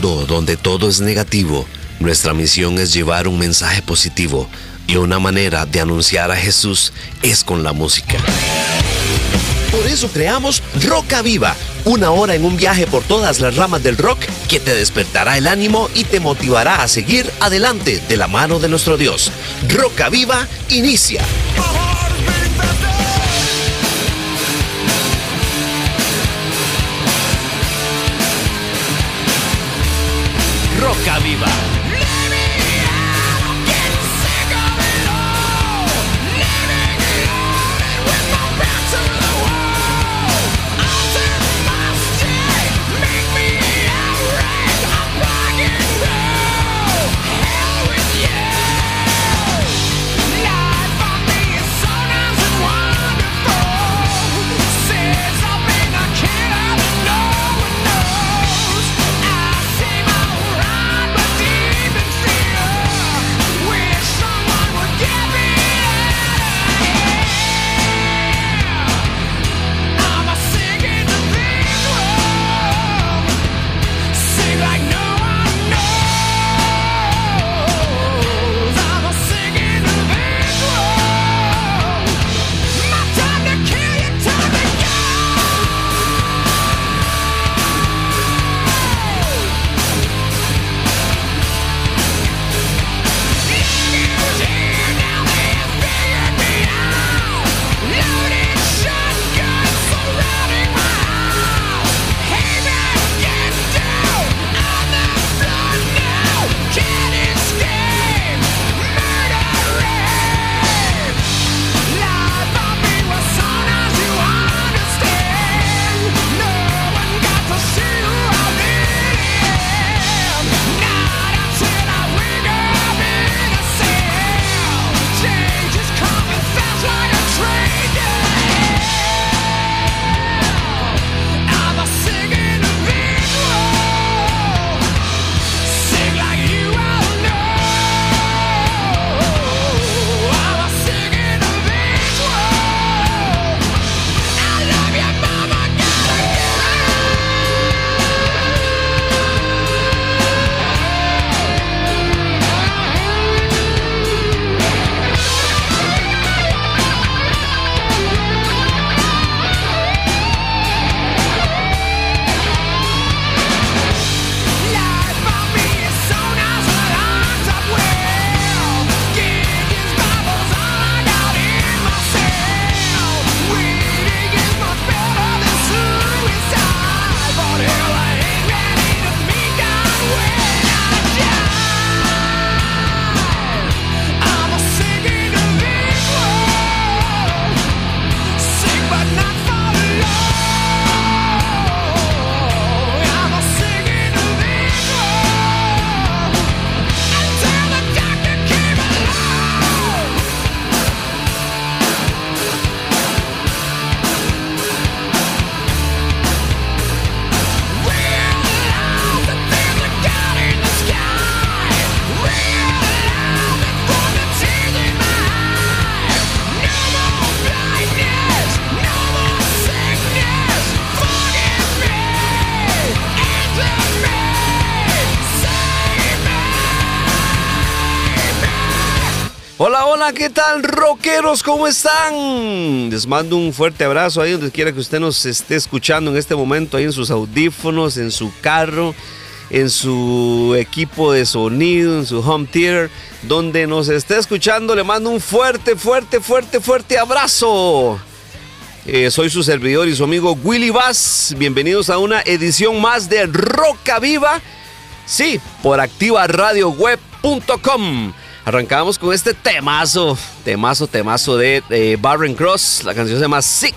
donde todo es negativo, nuestra misión es llevar un mensaje positivo y una manera de anunciar a Jesús es con la música. Por eso creamos Roca Viva, una hora en un viaje por todas las ramas del rock que te despertará el ánimo y te motivará a seguir adelante de la mano de nuestro Dios. Roca Viva inicia. ¿Qué tal, rockeros? ¿Cómo están? Les mando un fuerte abrazo ahí donde quiera que usted nos esté escuchando en este momento, ahí en sus audífonos, en su carro, en su equipo de sonido, en su home theater, donde nos esté escuchando. Le mando un fuerte, fuerte, fuerte, fuerte abrazo. Eh, soy su servidor y su amigo Willy Bass. Bienvenidos a una edición más de Roca Viva. Sí, por activaradioweb.com. Arrancamos con este temazo, temazo, temazo de, Barren Cross. La canción se llama Sick.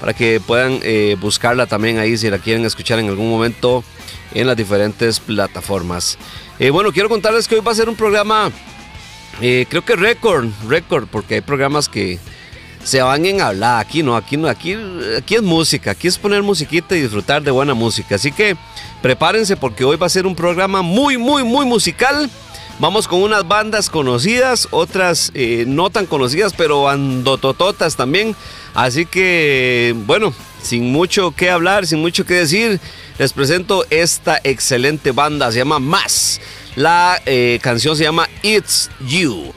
Para que puedan eh, buscarla también ahí si la quieren escuchar en algún momento en las diferentes plataformas. Eh, bueno, quiero contarles que hoy va a ser un programa, eh, creo que récord, récord, porque hay programas que se van en hablar. Aquí no, aquí no, aquí, aquí es música, aquí es poner musiquita y disfrutar de buena música. Así que prepárense porque hoy va a ser un programa muy, muy, muy musical. Vamos con unas bandas conocidas, otras eh, no tan conocidas, pero andotototas también. Así que, bueno, sin mucho que hablar, sin mucho que decir, les presento esta excelente banda, se llama Más. La eh, canción se llama It's You.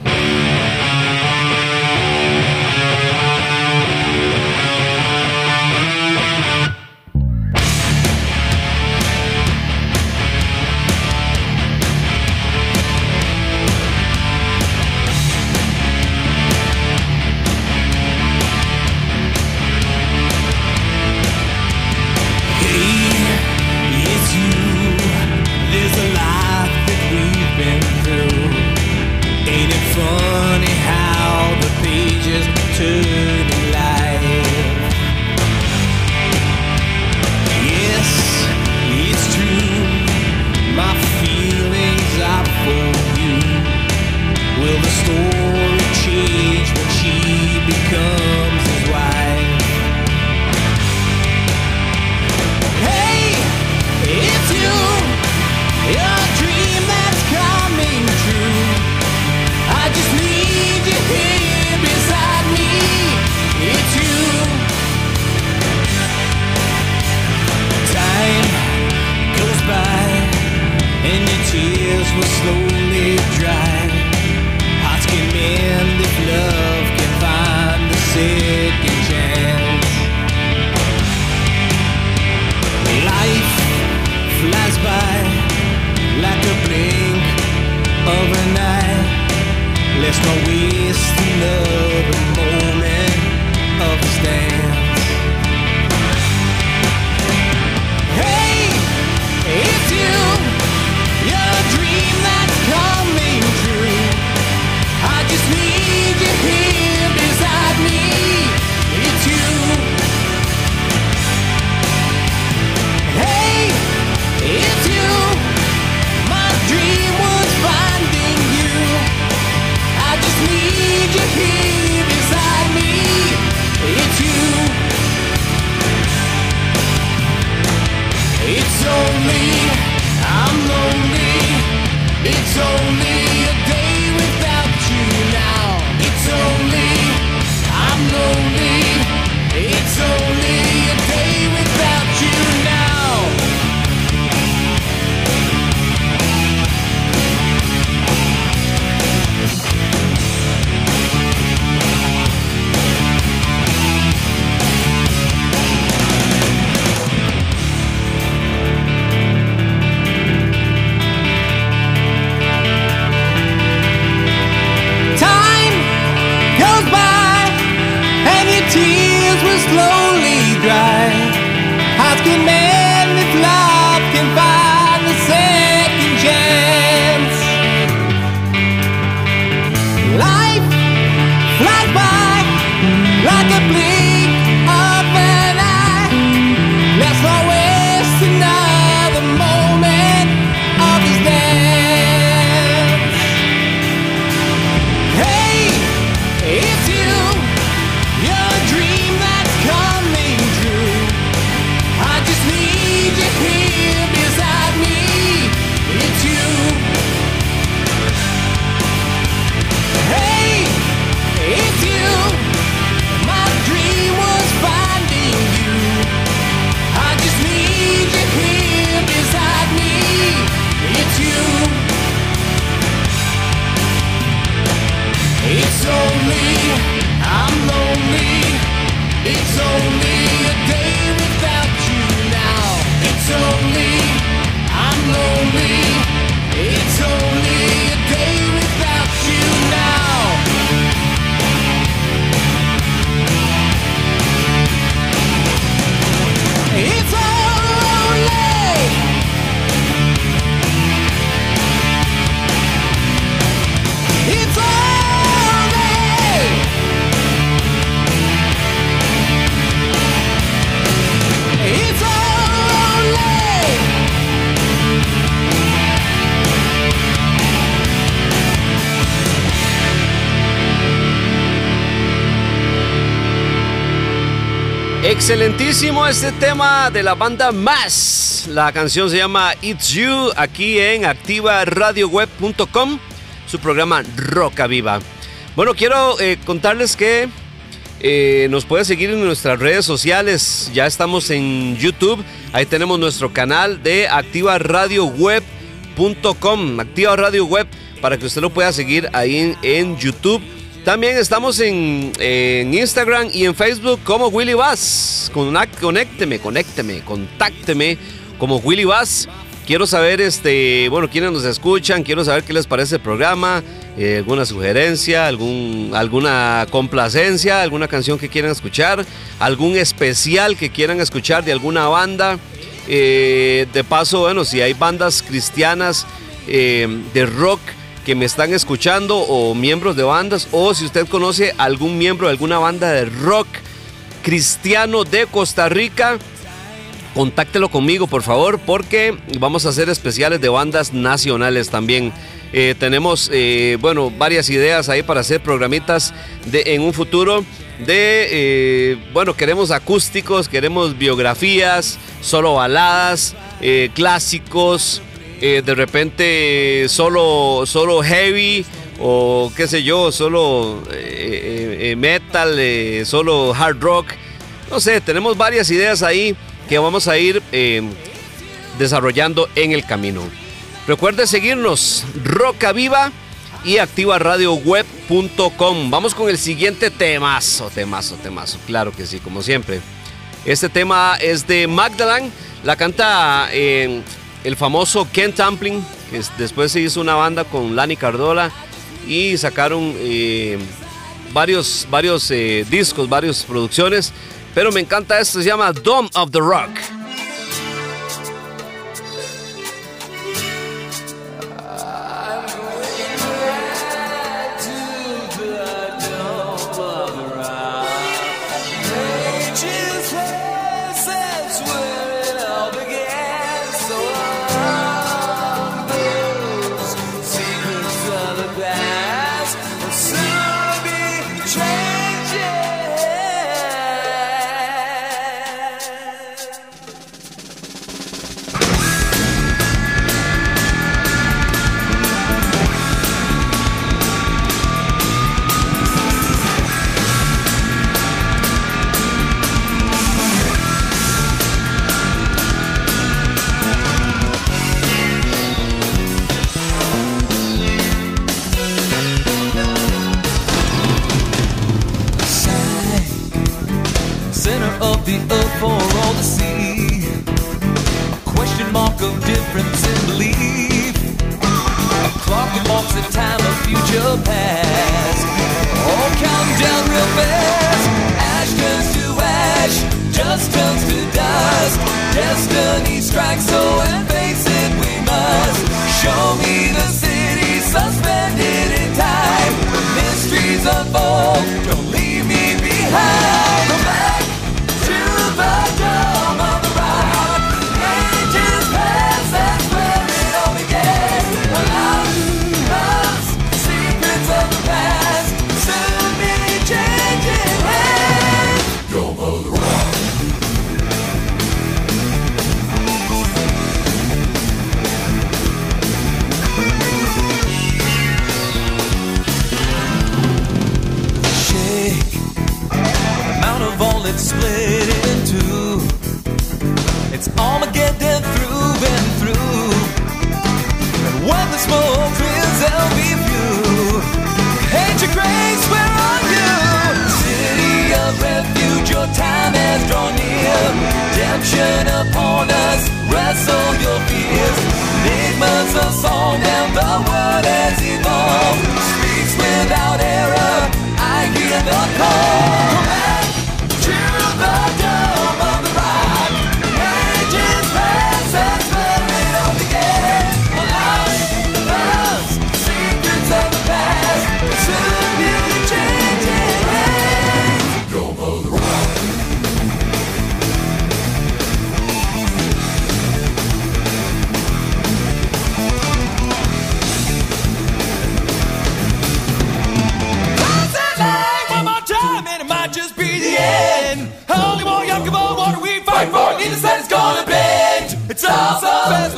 Este tema de la banda Más. La canción se llama It's You aquí en activaradioweb.com, su programa Roca Viva. Bueno, quiero eh, contarles que Eh, nos puede seguir en nuestras redes sociales. Ya estamos en YouTube. Ahí tenemos nuestro canal de activaradioweb.com. Activa Radio Web para que usted lo pueda seguir ahí en, YouTube. También estamos en, Instagram y en Facebook como Willy Bass. Conécteme, conécteme, contácteme como Willy Bass. Quiero saber, este, bueno, quiénes nos escuchan, quiero saber qué les parece el programa, eh, alguna sugerencia, algún, alguna complacencia, alguna canción que quieran escuchar, algún especial que quieran escuchar de alguna banda. Eh, de paso, bueno, si hay bandas cristianas eh, de rock que me están escuchando o miembros de bandas, o si usted conoce algún miembro de alguna banda de rock cristiano de Costa Rica, contáctelo conmigo, por favor, porque vamos a hacer especiales de bandas nacionales también. Eh, tenemos, eh, bueno, varias ideas ahí para hacer programitas de, en un futuro de, eh, bueno, queremos acústicos, queremos biografías, solo baladas, clásicos, de repente solo, solo heavy o qué sé yo, solo metal, solo hard rock. No sé, tenemos varias ideas ahí que vamos a ir eh, desarrollando en el camino. Recuerde seguirnos, Roca Viva y activaradioweb.com. Vamos con el siguiente temazo, temazo, temazo. Claro que sí, como siempre. Este tema es de Magdalene, la canta eh, el famoso Ken Tampling, que después se hizo una banda con Lani Cardola y sacaron eh, varios, varios discos, varias producciones. Pero me encanta esto, se llama Dome of the Rock.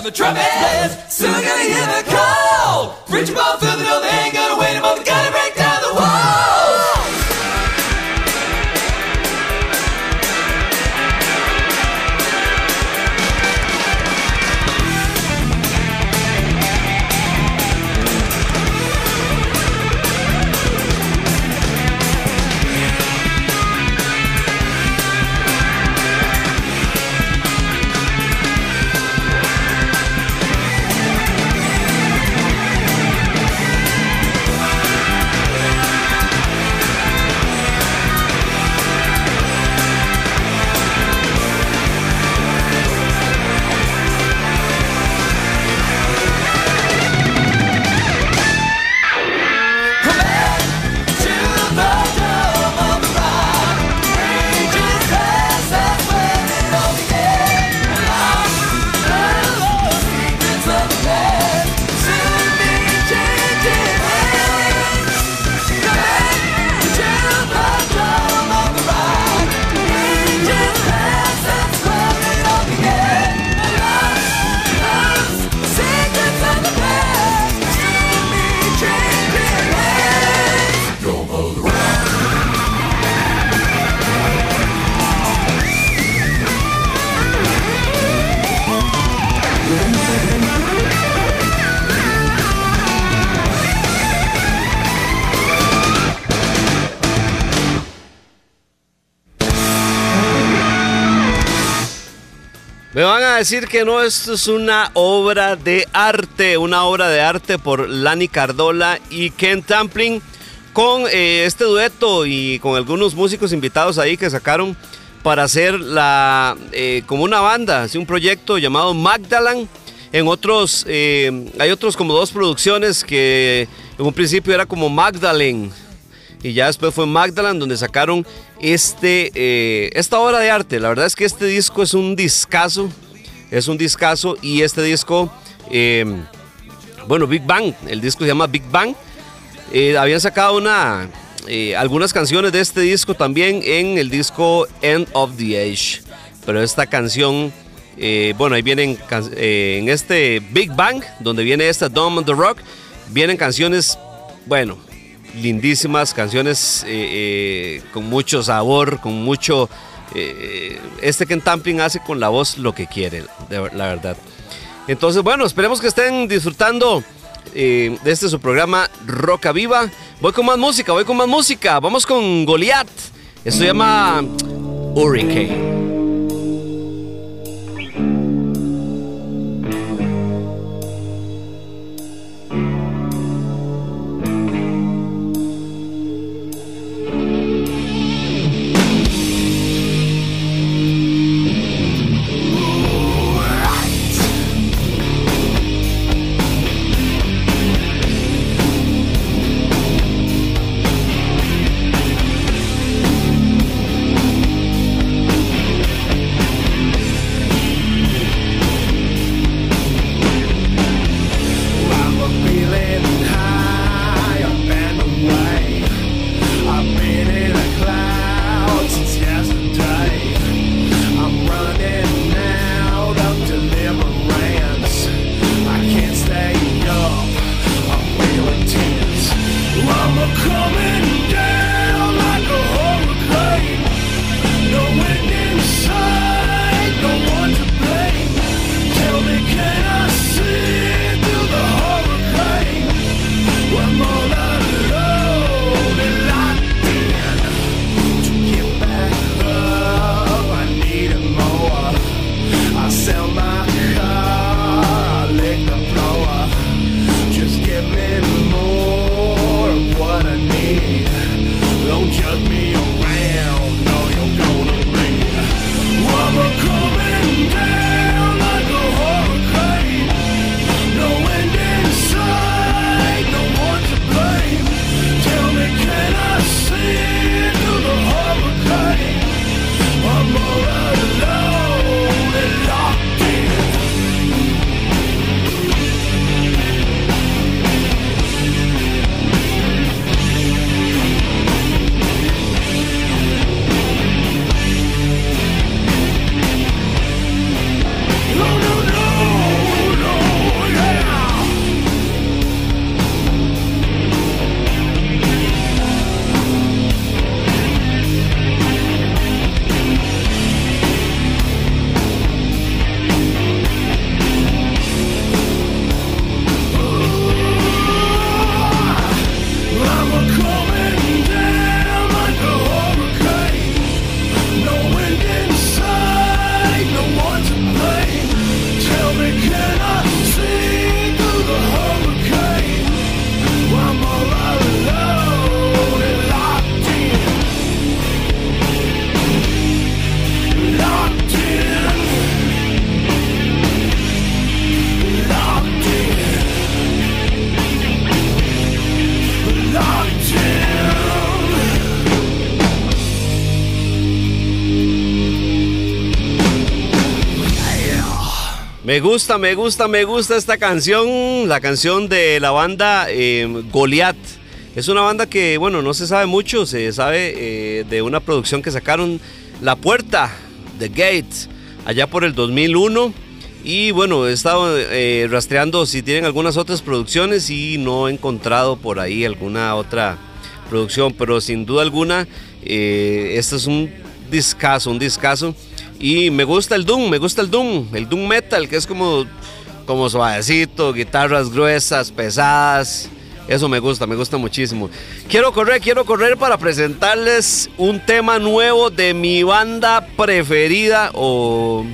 the trumpet blares. Soon gonna hear the decir que no, esto es una obra de arte, una obra de arte por Lani Cardola y Ken Tampling con eh, este dueto y con algunos músicos invitados ahí que sacaron para hacer la eh, como una banda, así un proyecto llamado Magdalan. En otros, eh, hay otros como dos producciones que en un principio era como Magdalene y ya después fue Magdalene donde sacaron este, esta obra de arte. La verdad es que este disco es un discazo, es un discazo y este disco, em, bueno, Big Bang, el disco se llama Big Bang. Eh, habían sacado una, eh, algunas canciones de este disco también en el disco End of the Age. Pero esta canción, bueno, ahí vienen en este Big Bang, donde viene esta Dome on the Rock, vienen canciones, bueno, lindísimas canciones eh, eh, con mucho sabor, con mucho... Eh, este Ken Tamping hace con la voz lo que quiere, la verdad. Entonces, bueno, esperemos que estén disfrutando de este su programa Roca Viva. Voy con más música, voy con más música. Vamos con Goliath. Esto se llama Hurricane. Me gusta, me gusta, me gusta esta canción, la canción de la banda eh, Goliath. Es una banda que, bueno, no se sabe mucho, se sabe eh, de una producción que sacaron La Puerta, The Gate, allá por el 2001. Y bueno, he estado eh, rastreando si tienen algunas otras producciones y no he encontrado por ahí alguna otra producción, pero sin duda alguna, este es un discazo, un discazo. Y me gusta el Doom, me gusta el Doom, el Doom Metal, que es como, como suavecito, guitarras gruesas, pesadas. Eso me gusta, me gusta muchísimo. Quiero correr, quiero correr para presentarles un tema nuevo de mi banda preferida o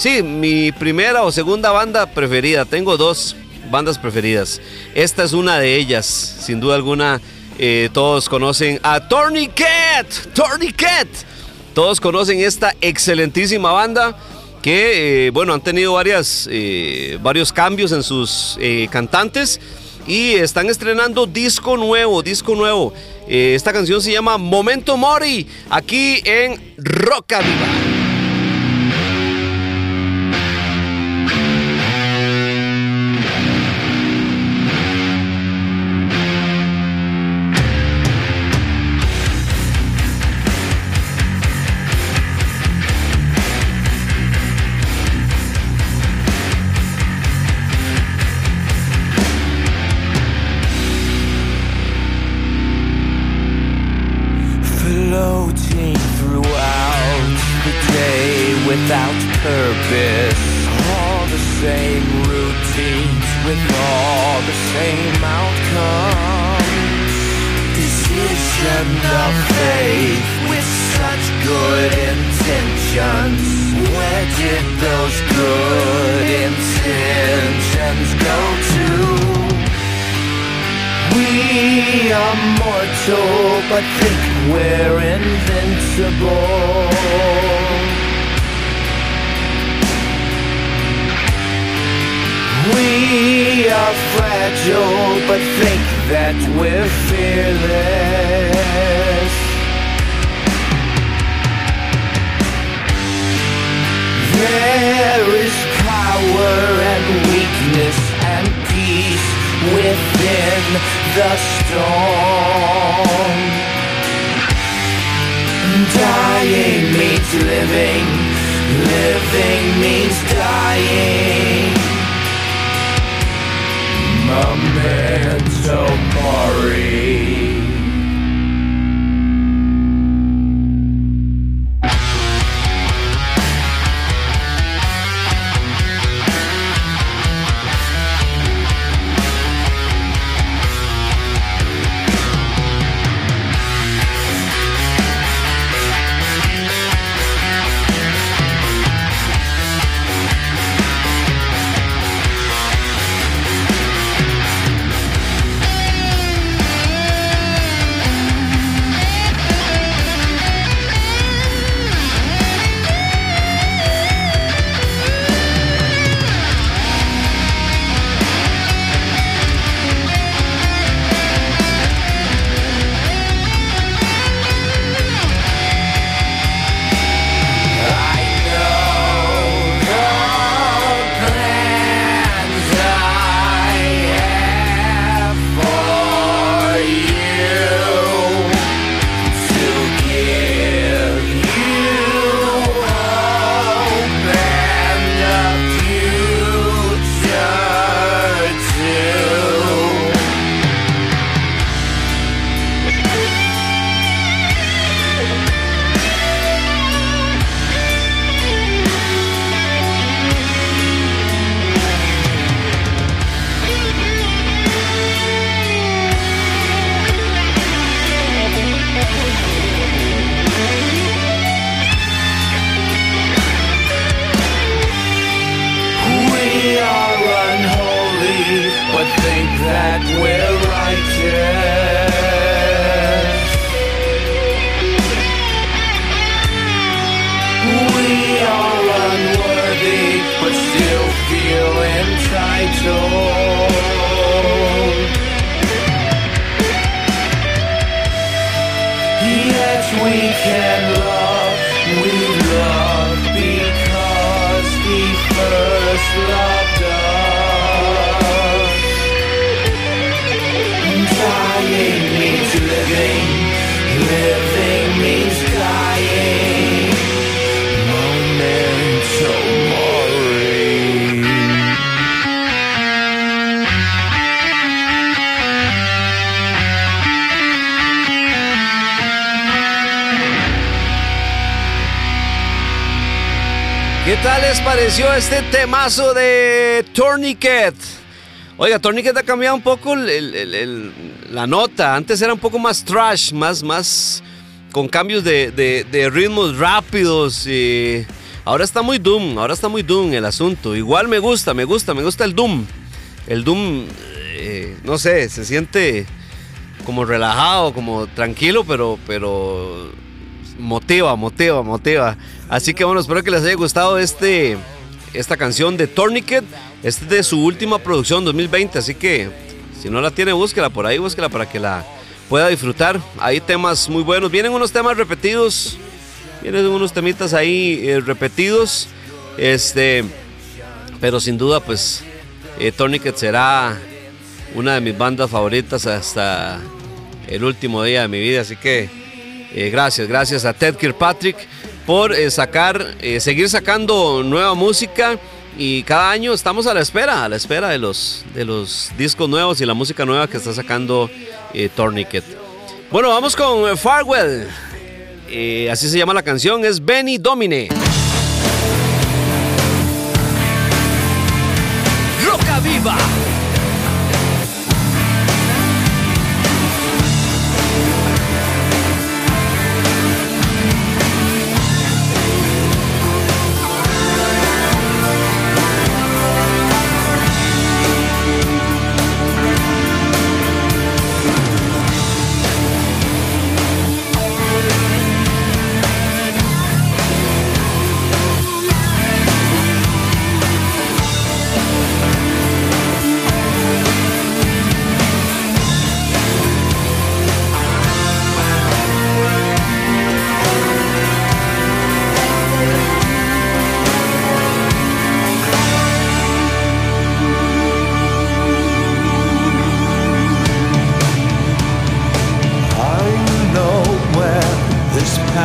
Sí, mi primera o segunda banda preferida. Tengo dos bandas preferidas. Esta es una de ellas, sin duda alguna. Eh, todos conocen a Tourniquet. Tourniquet. Todos conocen esta excelentísima banda que, eh, bueno, han tenido varias, eh, varios cambios en sus cantantes y están estrenando disco nuevo, disco nuevo. esta canción se llama Momento Mori, aquí en Roca. fragile, but think that we're fearless. There is power and weakness and peace within the storm. Dying means living, living means dying. Este temazo de Tourniquet. Oiga, Tourniquet ha cambiado un poco la nota. Antes era un poco más trash, más, más con cambios de, ritmos rápidos. Y Ahora está muy Doom, ahora está muy Doom el asunto. Igual me gusta, me gusta, me gusta el Doom. El Doom, eh, no sé, se siente como relajado, como tranquilo, pero, pero motiva, motiva, motiva. Así que bueno, espero que les haya gustado este, esta canción de Tourniquet. Es de su última producción 2020, así que si no la tiene, búsquela por ahí, búsquela para que la pueda disfrutar. Hay temas muy buenos. Vienen unos temas repetidos. Vienen unos temitas ahí eh, repetidos. Este. Pero sin duda, pues. Eh, Tourniquet será una de mis bandas favoritas hasta el último día de mi vida. Así que eh, gracias, gracias a Ted Kirkpatrick por eh, sacar, eh, seguir sacando nueva música. Y cada año estamos a la espera, a la espera de los, de los discos nuevos y la música nueva que está sacando Tourniquet. Bueno, vamos con Farwell. así se llama la canción, es Benny Domine. Roca Viva.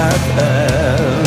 back end.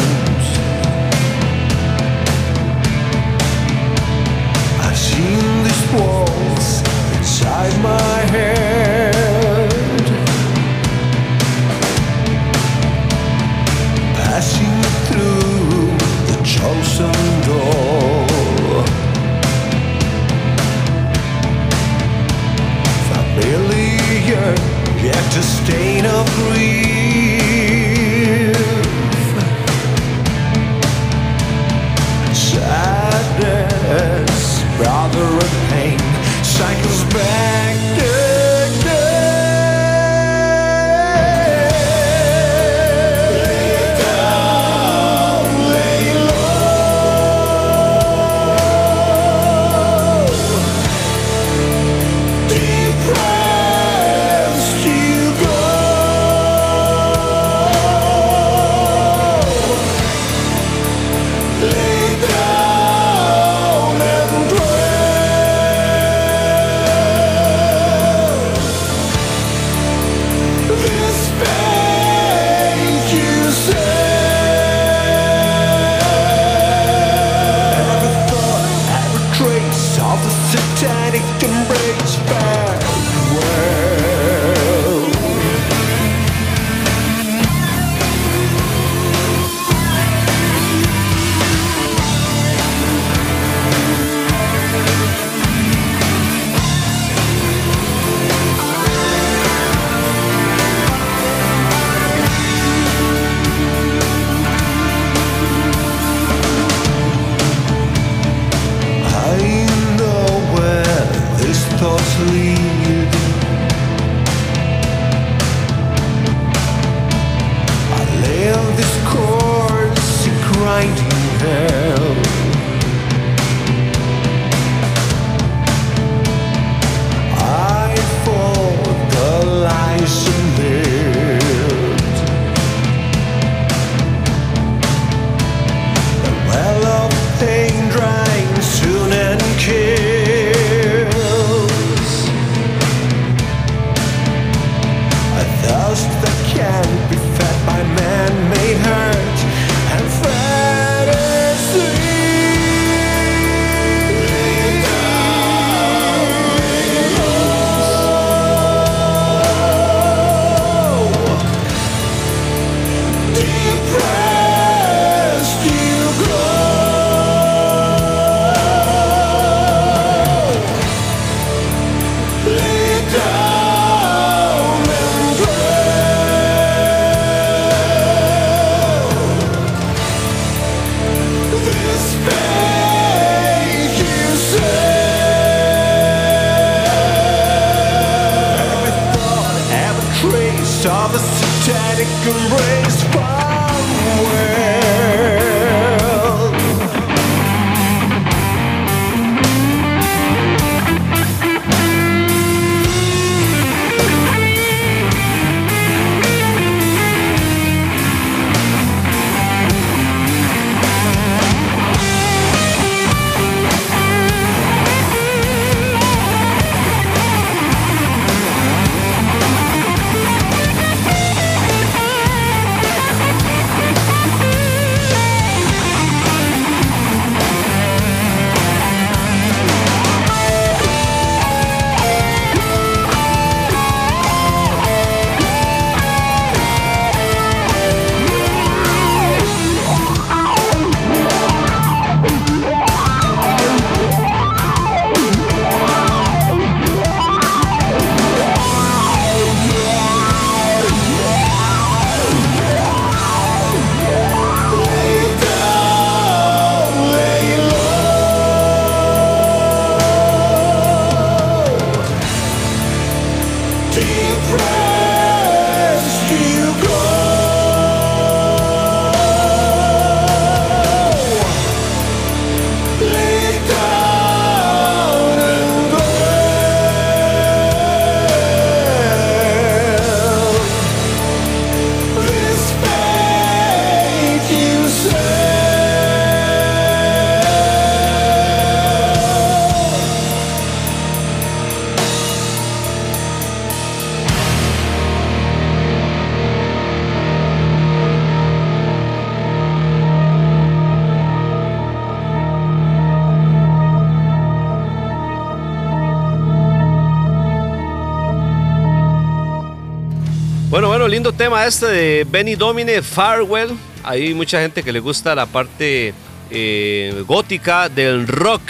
Lindo tema este de Benny Domine, Farewell. Hay mucha gente que le gusta la parte eh, gótica del rock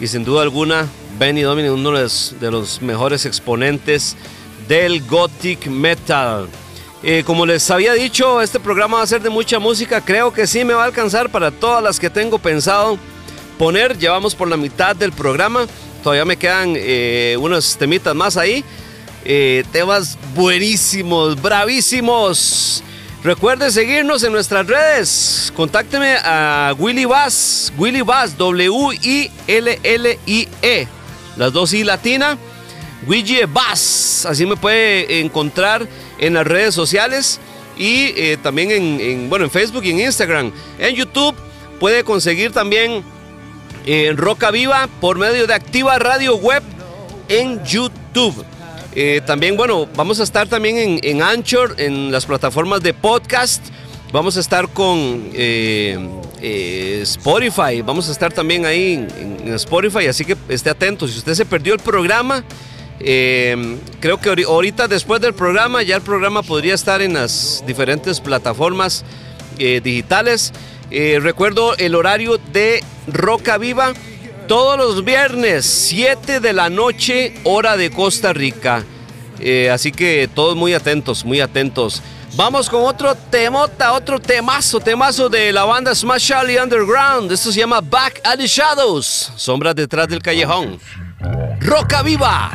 y sin duda alguna Benny Domine uno de los, de los mejores exponentes del gothic metal. Eh, como les había dicho, este programa va a ser de mucha música. Creo que sí me va a alcanzar para todas las que tengo pensado poner. Llevamos por la mitad del programa. Todavía me quedan eh, unos temitas más ahí. Eh, temas buenísimos, bravísimos. Recuerde seguirnos en nuestras redes. Contácteme a Willy Bass, Willy Bass, W-I-L-L-I-E. Las dos I latina. Willy Bass, así me puede encontrar en las redes sociales y eh, también en, bueno, en Facebook y en Instagram. En YouTube puede conseguir también en Roca Viva por medio de Activa Radio Web en YouTube. Eh, también, bueno, vamos a estar también en, Anchor, en las plataformas de podcast. Vamos a estar con eh, eh, Spotify. Vamos a estar también ahí en, Spotify, así que esté atento. Si usted se perdió el programa, creo que ahorita después del programa ya el programa podría estar en las diferentes plataformas digitales. recuerdo el horario de Roca Viva todos los viernes, 7 de la noche, hora de Costa Rica. Eh, así que todos muy atentos, muy atentos. Vamos con otro temota, otro temazo, temazo de la banda Smash Charlie Underground. Esto se llama Back at the Shadows, sombras detrás del callejón. Roca Viva.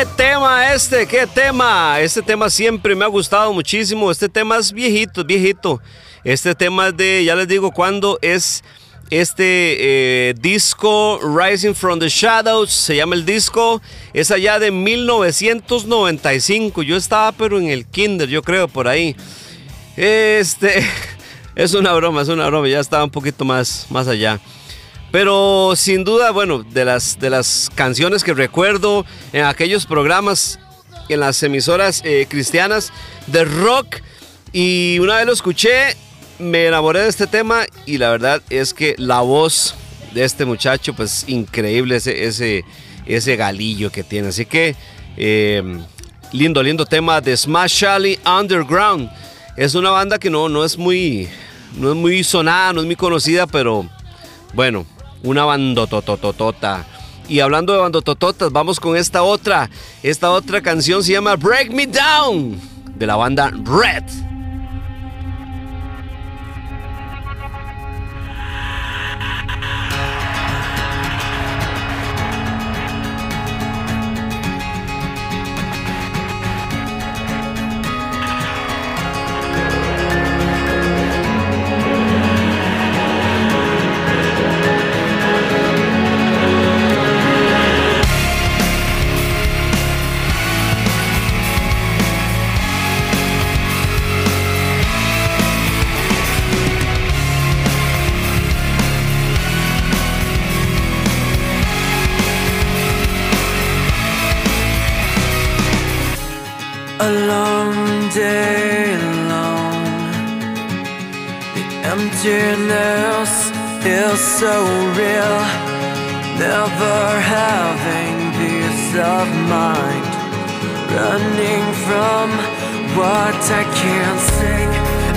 ¿Qué tema este? ¿Qué tema? Este tema siempre me ha gustado muchísimo. Este tema es viejito, viejito. Este tema es de, ya les digo, cuando es este eh, disco Rising from the Shadows, se llama el disco, es allá de 1995. Yo estaba pero en el kinder, yo creo, por ahí. Este, es una broma, es una broma, ya estaba un poquito más, más allá. Pero sin duda, bueno, de las, de las canciones que recuerdo en aquellos programas, en las emisoras eh, cristianas de rock, y una vez lo escuché, me enamoré de este tema y la verdad es que la voz de este muchacho, pues increíble ese, ese, ese galillo que tiene. Así que, eh, lindo, lindo tema de Smash Charlie Underground. Es una banda que no, no, es muy, no es muy sonada, no es muy conocida, pero bueno, una bandotototota. Y hablando de bandotototas, vamos con esta otra. Esta otra canción se llama Break Me Down de la banda Red. Emptiness is so real. Never having peace of mind. Running from what I can't see.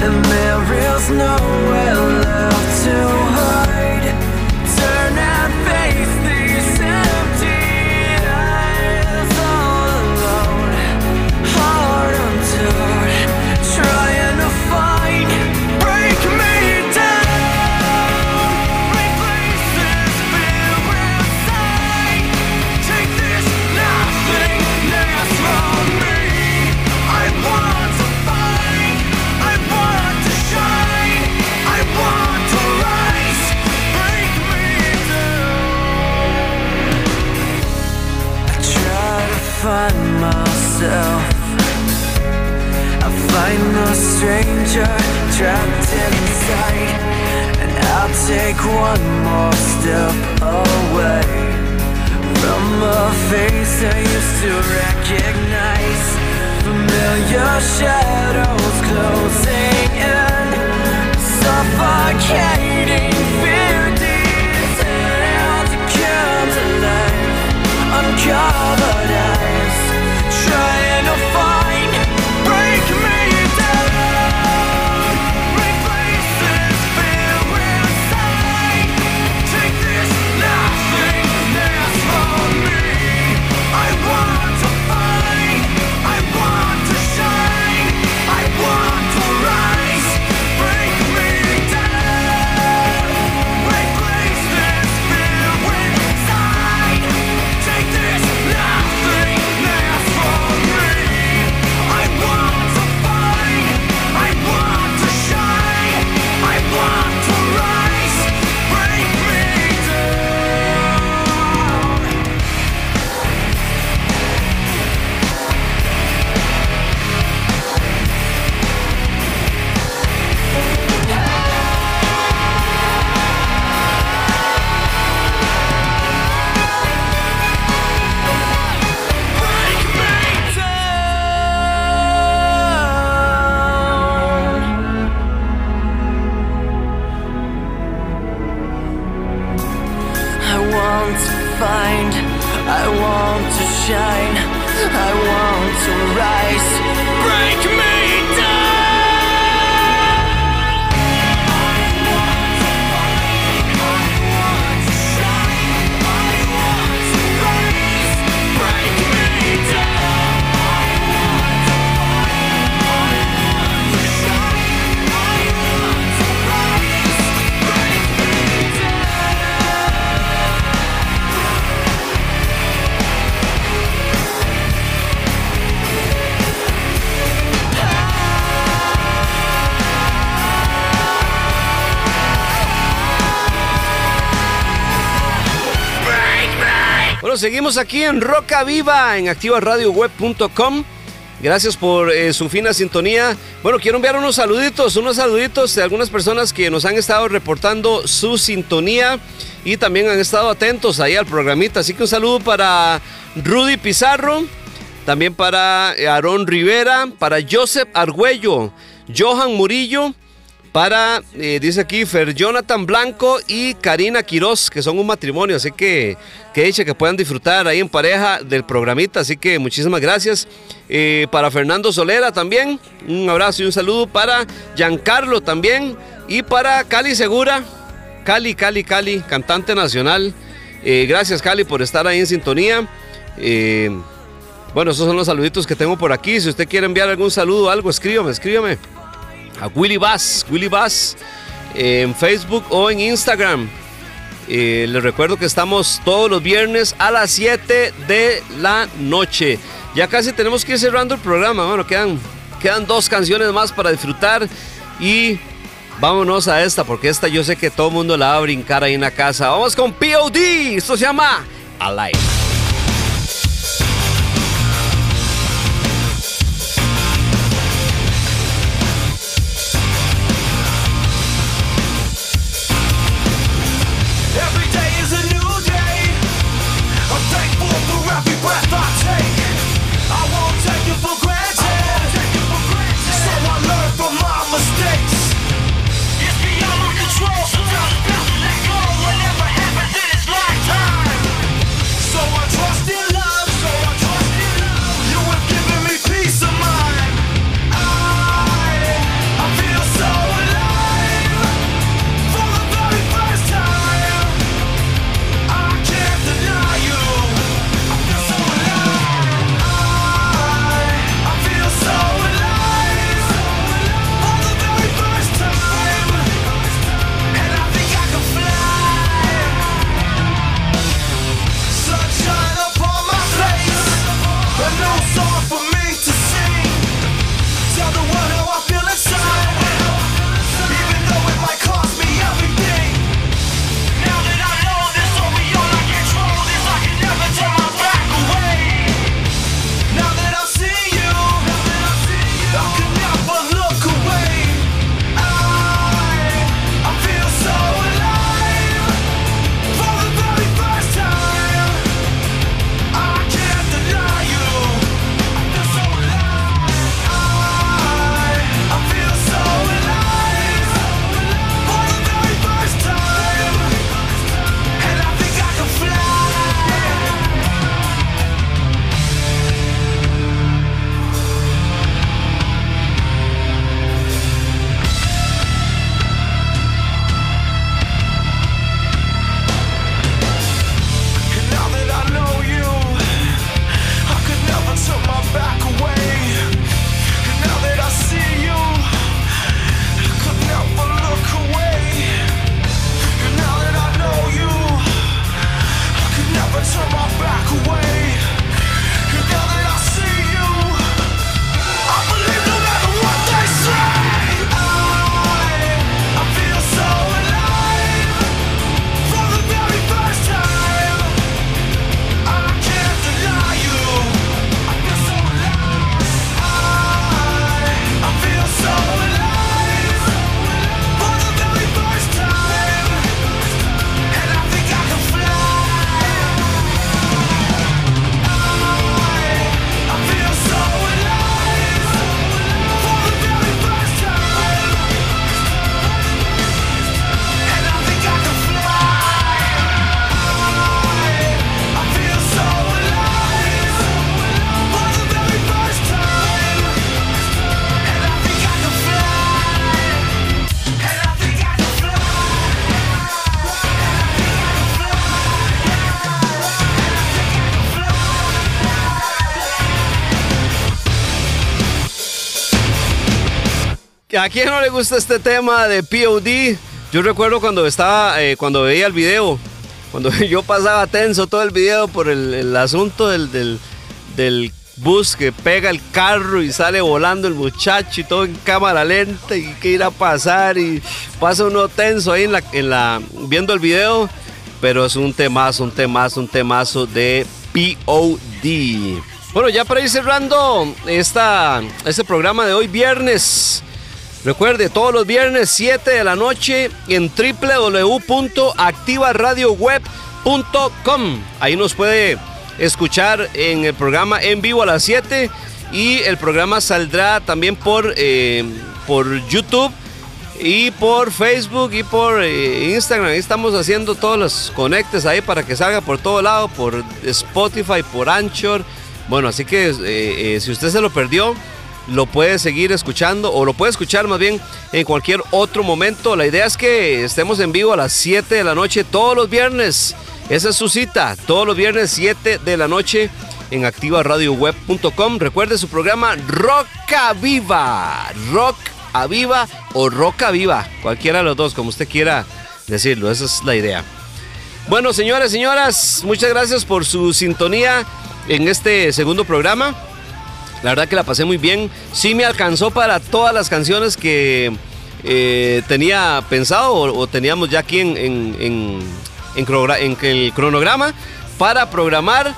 And there is nowhere left to hide. Stranger trapped inside, and I'll take one more step away from a face I used to recognize. Familiar shadows closing in, suffocating fear details come to life. Uncovered Seguimos aquí en Roca Viva, en activaradioweb.com. Gracias por eh, su fina sintonía. Bueno, quiero enviar unos saluditos, unos saluditos de algunas personas que nos han estado reportando su sintonía y también han estado atentos ahí al programita. Así que un saludo para Rudy Pizarro, también para Aarón Rivera, para Joseph Argüello, Johan Murillo, para, eh, dice aquí, Fer Jonathan Blanco y Karina Quiroz, que son un matrimonio, así que que dicha que puedan disfrutar ahí en pareja del programita, así que muchísimas gracias. Eh, para Fernando Solera también, un abrazo y un saludo para Giancarlo también y para Cali Segura, Cali, Cali, Cali, cantante nacional. Eh, gracias Cali por estar ahí en sintonía. Bueno, esos son los saluditos que tengo por aquí. Si usted quiere enviar algún saludo o algo, escríbame, escríbame a Willy Bass, Willy Bass en Facebook o en Instagram. Eh, les recuerdo que estamos todos los viernes a las 7 de la noche. Ya casi tenemos que ir cerrando el programa. Bueno, quedan, quedan dos canciones más para disfrutar y vámonos a esta porque esta yo sé que todo el mundo la va a brincar ahí en la casa. Vamos con POD. Esto se llama Alive. Quién no le gusta este tema de POD? Yo recuerdo cuando estaba, eh, cuando veía el video, cuando yo pasaba tenso todo el video por el, asunto del, del, del bus que pega el carro y sale volando el muchacho y todo en cámara lenta y que ir a pasar y pasa uno tenso ahí en la, en la viendo el video, pero es un temazo, un temazo, un temazo de POD. Bueno, ya para ir cerrando esta, este programa de hoy viernes. Recuerde, todos los viernes 7 de la noche en www.activaradioweb.com. Ahí nos puede escuchar en el programa en vivo a las 7 y el programa saldrá también por, eh, por YouTube y por Facebook y por eh, Instagram. Ahí estamos haciendo todos los conectes ahí para que salga por todo lado, por Spotify, por Anchor. Bueno, así que eh, si usted se lo perdió, lo puede seguir escuchando o lo puede escuchar más bien en cualquier otro momento. La idea es que estemos en vivo a las 7 de la noche todos los viernes. Esa es su cita, todos los viernes 7 de la noche en activaradioweb.com. Recuerde su programa Roca Viva. Rock Viva o Roca Viva. Cualquiera de los dos, como usted quiera decirlo. Esa es la idea. Bueno, señores, señoras, muchas gracias por su sintonía en este segundo programa. La verdad que la pasé muy bien. Sí me alcanzó para todas las canciones que eh, tenía pensado o, teníamos ya aquí en, en- en- en el cronograma para programar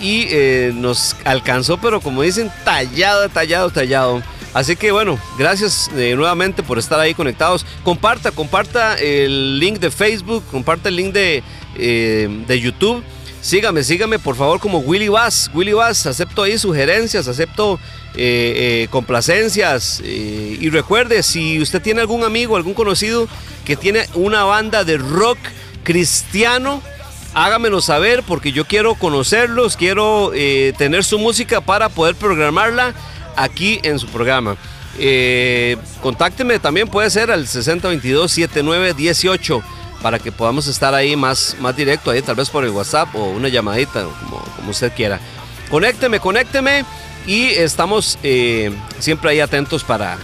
y eh, nos alcanzó, pero como dicen, tallado, tallado, tallado. Así que bueno, gracias eh, nuevamente por estar ahí conectados. Comparta, comparta el link de Facebook, comparta el link de, de YouTube. Sígame, sígame por favor como Willy Bass. Willy Bass, acepto ahí sugerencias, acepto eh, eh, complacencias. eh, y recuerde, si usted tiene algún amigo, algún conocido que tiene una banda de rock cristiano, hágamelo saber porque yo quiero conocerlos, quiero tener su música para poder programarla aquí en su programa. Contácteme también, puede ser al 6022-7918 para que podamos estar ahí más, más directo, ahí tal vez por el WhatsApp o una llamadita, como, como usted quiera. Conécteme, conécteme y estamos eh, siempre ahí atentos para,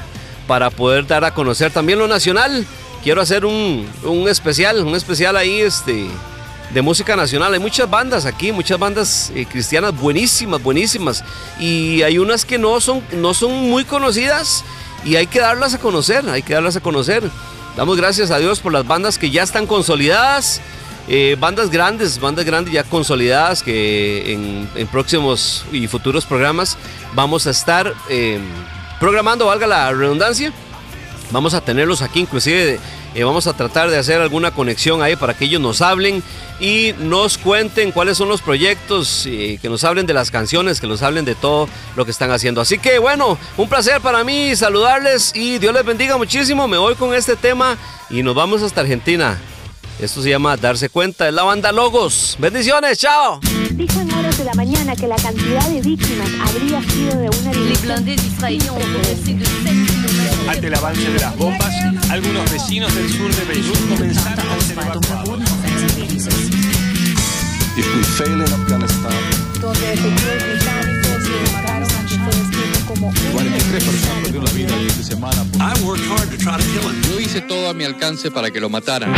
para poder dar a conocer también lo nacional. Quiero hacer un, un especial, un especial ahí este, de música nacional. Hay muchas bandas aquí, muchas bandas eh, cristianas buenísimas, buenísimas. Y hay unas que no son, no son muy conocidas y hay que darlas a conocer, hay que darlas a conocer. Damos gracias a Dios por las bandas que ya están consolidadas. eh, bandas grandes, bandas grandes ya consolidadas que en, próximos y futuros programas vamos a estar eh, programando, valga la redundancia, Vamos a tenerlos aquí, inclusive eh, vamos a tratar de hacer alguna conexión ahí para que ellos nos hablen y nos cuenten cuáles son los proyectos, eh, que nos hablen de las canciones, que nos hablen de todo lo que están haciendo. Así que bueno, un placer para mí saludarles y Dios les bendiga muchísimo. Me voy con este tema y nos vamos hasta Argentina. Esto se llama Darse Cuenta, es la banda Logos. Bendiciones, chao. Dijo en horas de la mañana que la cantidad de víctimas habría sido de una Ante el avance de las bombas, algunos vecinos del sur de Beirut comenzaron a ser evacuados. If we fail in Afghanistan, donde efectivos británicos le mataron a que fue descrito como 43 personas perdieron la vida de semana. I worked hard to try to kill him. Yo hice todo a mi alcance para que lo mataran.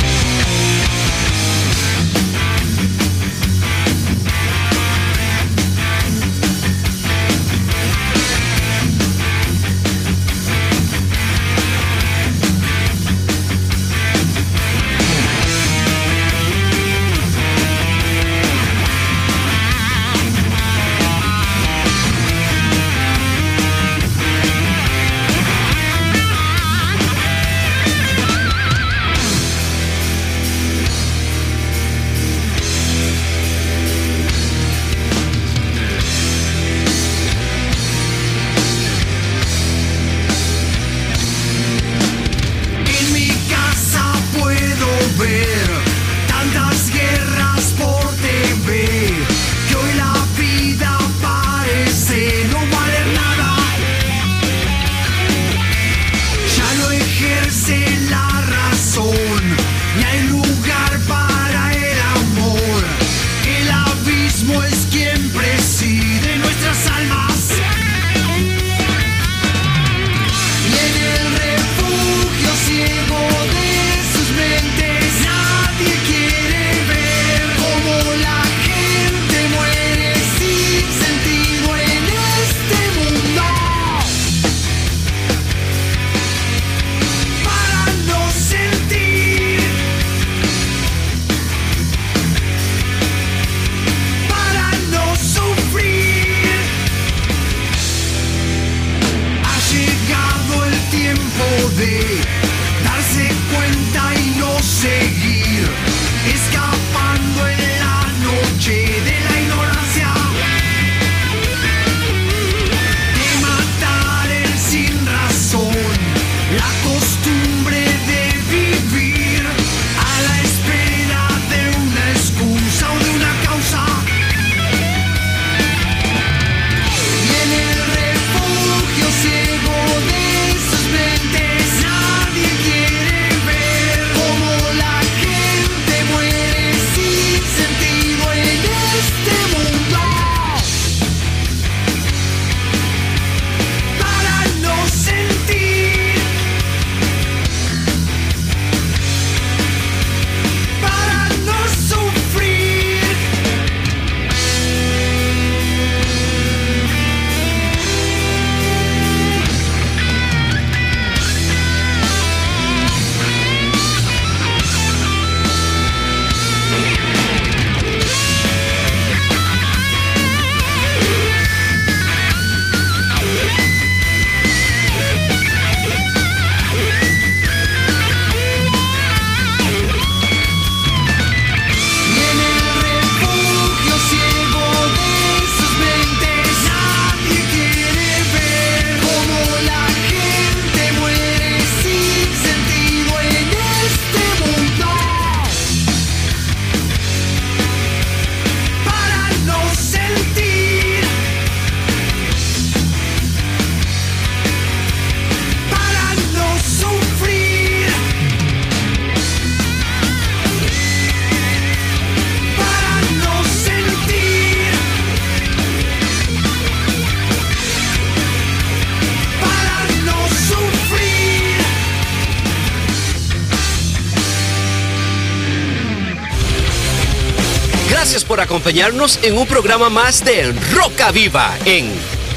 Acompañarnos en un programa más de Roca Viva en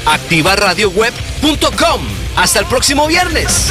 activaradioweb.com. Hasta el próximo viernes.